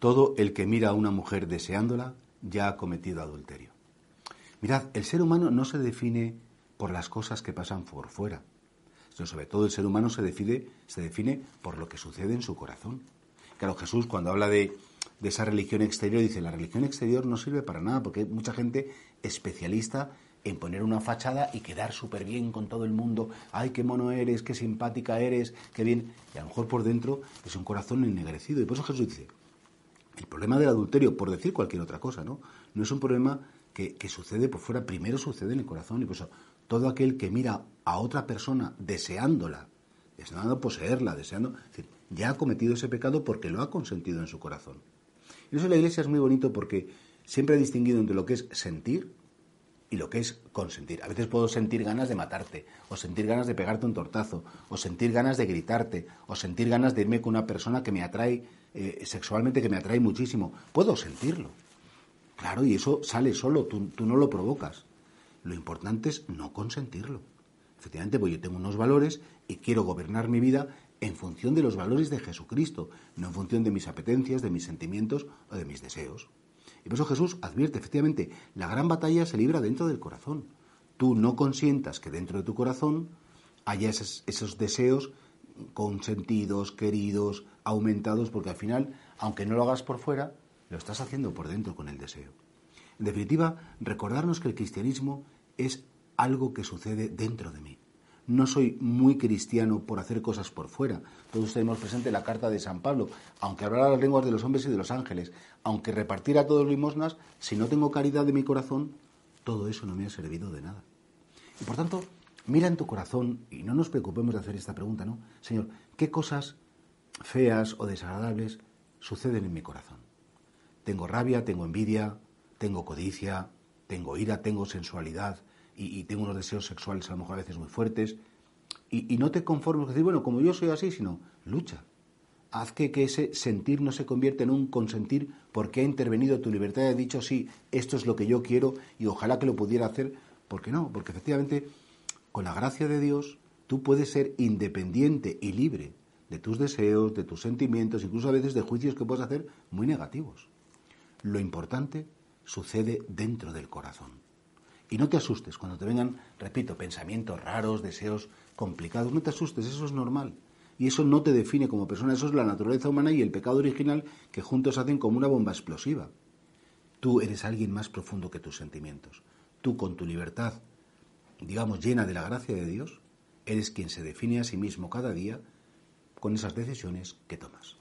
Todo el que mira a una mujer deseándola ya ha cometido adulterio. Mirad, el ser humano no se define por las cosas que pasan por fuera, sino sobre todo el ser humano se define, se define por lo que sucede en su corazón. Claro, Jesús cuando habla de, de esa religión exterior dice, la religión exterior no sirve para nada porque hay mucha gente especialista en poner una fachada y quedar súper bien con todo el mundo. Ay, qué mono eres, qué simpática eres, qué bien. Y a lo mejor por dentro es un corazón ennegrecido. Y por eso Jesús dice, el problema del adulterio, por decir cualquier otra cosa, ¿no? No es un problema que, sucede por fuera, primero sucede en el corazón. Y por eso todo aquel que mira a otra persona deseándola, deseando poseerla, deseando, ya ha cometido ese pecado porque lo ha consentido en su corazón. Y eso la iglesia es muy bonito porque siempre ha distinguido entre lo que es sentir y lo que es consentir. A veces puedo sentir ganas de matarte, o sentir ganas de pegarte un tortazo, o sentir ganas de gritarte, o sentir ganas de irme con una persona que me atrae eh, sexualmente, que me atrae muchísimo. Puedo sentirlo. Claro, y eso sale solo, tú, tú no lo provocas. Lo importante es no consentirlo. Efectivamente, pues yo tengo unos valores y quiero gobernar mi vida en función de los valores de Jesucristo, no en función de mis apetencias, de mis sentimientos o de mis deseos. Y por eso Jesús advierte, efectivamente, la gran batalla se libra dentro del corazón. Tú no consientas que dentro de tu corazón haya esos, deseos consentidos, queridos, aumentados, porque al final, aunque no lo hagas por fuera, lo estás haciendo por dentro con el deseo. En definitiva, recordarnos que el cristianismo es algo que sucede dentro de mí. No soy muy cristiano por hacer cosas por fuera. Todos tenemos presente la carta de San Pablo. Aunque hablara las lenguas de los hombres y de los ángeles, aunque repartiera todos los limosnas, si no tengo caridad de mi corazón, todo eso no me ha servido de nada. Y por tanto, mira en tu corazón, y no nos preocupemos de hacer esta pregunta, ¿no? Señor, ¿qué cosas feas o desagradables suceden en mi corazón? Tengo rabia, tengo envidia, tengo codicia, tengo ira, tengo sensualidad, y, tengo unos deseos sexuales a lo mejor a veces muy fuertes, y, no te conformes con decir, bueno, como yo soy así, sino lucha. Haz que, ese sentir no se convierta en un consentir porque ha intervenido tu libertad y ha dicho, sí, esto es lo que yo quiero y ojalá que lo pudiera hacer. ¿Por qué no? Porque efectivamente, con la gracia de Dios, tú puedes ser independiente y libre de tus deseos, de tus sentimientos, incluso a veces de juicios que puedes hacer muy negativos. Lo importante sucede dentro del corazón. Y no te asustes cuando te vengan, repito, pensamientos raros, deseos complicados. No te asustes, eso es normal. Y eso no te define como persona, eso es la naturaleza humana y el pecado original que juntos hacen como una bomba explosiva. Tú eres alguien más profundo que tus sentimientos. Tú con tu libertad, digamos, llena de la gracia de Dios, eres quien se define a sí mismo cada día con esas decisiones que tomas.